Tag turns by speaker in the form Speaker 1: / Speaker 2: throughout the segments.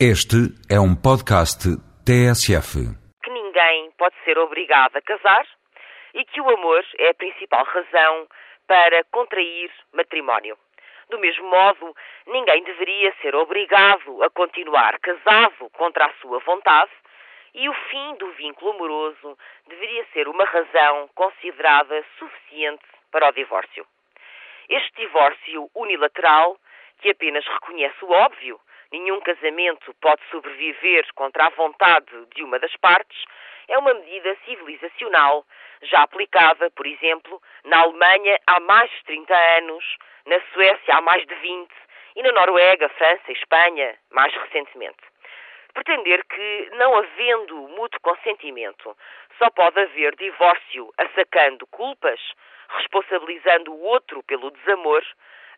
Speaker 1: Este é um podcast TSF.
Speaker 2: que ninguém pode ser obrigado a casar e que o amor é a principal razão para contrair matrimónio. Do mesmo modo, ninguém deveria ser obrigado a continuar casado contra a sua vontade e o fim do vínculo amoroso deveria ser uma razão considerada suficiente para o divórcio. Este divórcio unilateral, que apenas reconhece o óbvio, nenhum casamento pode sobreviver contra a vontade de uma das partes, é uma medida civilizacional já aplicada, por exemplo, na Alemanha há mais de 30 anos, na Suécia há mais de 20 e na Noruega, França e Espanha mais recentemente. Pretender que, não havendo mútuo consentimento, só pode haver divórcio assacando culpas, responsabilizando o outro pelo desamor,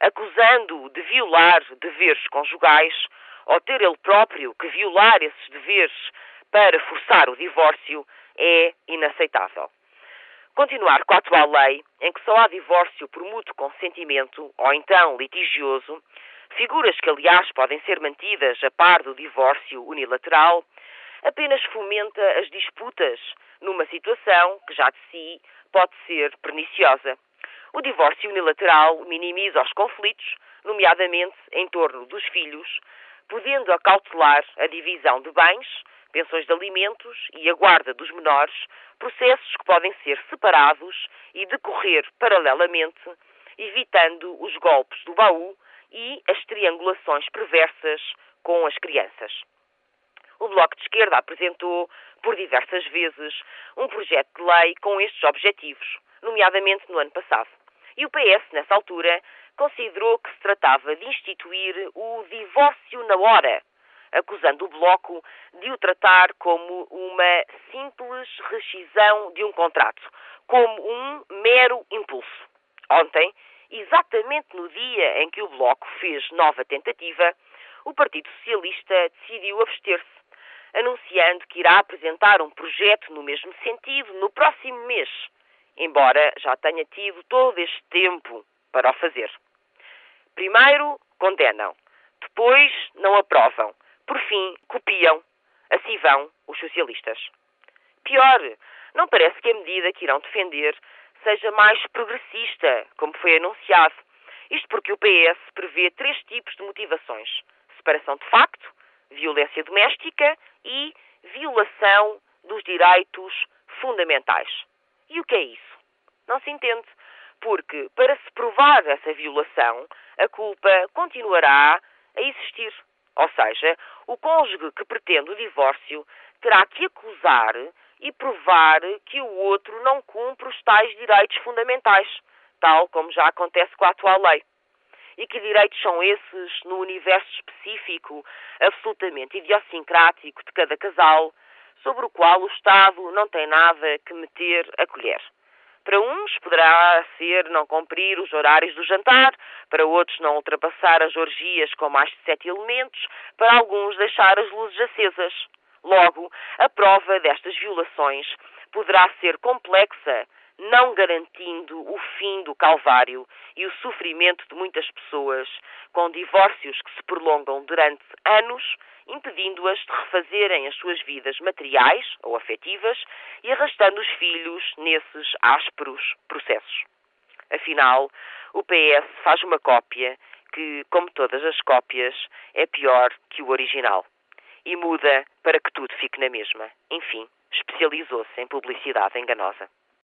Speaker 2: acusando-o de violar deveres conjugais, ou ter ele próprio que violar esses deveres para forçar o divórcio, é inaceitável. Continuar com a atual lei, em que só há divórcio por mútuo consentimento, ou então litigioso, figuras que, aliás, podem ser mantidas a par do divórcio unilateral, apenas fomenta as disputas numa situação que já de si pode ser perniciosa. O divórcio unilateral minimiza os conflitos, nomeadamente em torno dos filhos, podendo acautelar a divisão de bens, pensões de alimentos e a guarda dos menores, processos que podem ser separados e decorrer paralelamente, evitando os golpes do baú e as triangulações perversas com as crianças. O Bloco de Esquerda apresentou, por diversas vezes, um projeto de lei com estes objetivos, nomeadamente no ano passado. E o PS, nessa altura, considerou que se tratava de instituir o divórcio na hora, acusando o Bloco de o tratar como uma simples rescisão de um contrato, como um mero impulso. Ontem, exatamente no dia em que o Bloco fez nova tentativa, o Partido Socialista decidiu abster-se, anunciando que irá apresentar um projeto no mesmo sentido no próximo mês, embora já tenha tido todo este tempo para o fazer. Primeiro, condenam. Depois, não aprovam. Por fim, copiam. Assim vão os socialistas. Pior, não parece que a medida que irão defender seja mais progressista, como foi anunciado. Isto porque o PS prevê três tipos de motivações: separação de facto, violência doméstica e violação dos direitos fundamentais. E o que é isso? Não se entende. Porque, para se provar essa violação, a culpa continuará a existir. Ou seja, o cônjuge que pretende o divórcio terá que acusar e provar que o outro não cumpre os tais direitos fundamentais, tal como já acontece com a atual lei. E que direitos são esses no universo específico, absolutamente idiosincrático de cada casal, sobre o qual o Estado não tem nada que meter a colher? Para uns poderá ser não cumprir os horários do jantar, para outros não ultrapassar as orgias com mais de sete elementos, para alguns deixar as luzes acesas. Logo, a prova destas violações poderá ser complexa, não garantindo o fim do calvário e o sofrimento de muitas pessoas, com divórcios que se prolongam durante anos, impedindo-as de refazerem as suas vidas materiais ou afetivas e arrastando os filhos nesses ásperos processos. Afinal, o PS faz uma cópia que, como todas as cópias, é pior que o original. E muda para que tudo fique na mesma. Enfim, especializou-se em publicidade enganosa.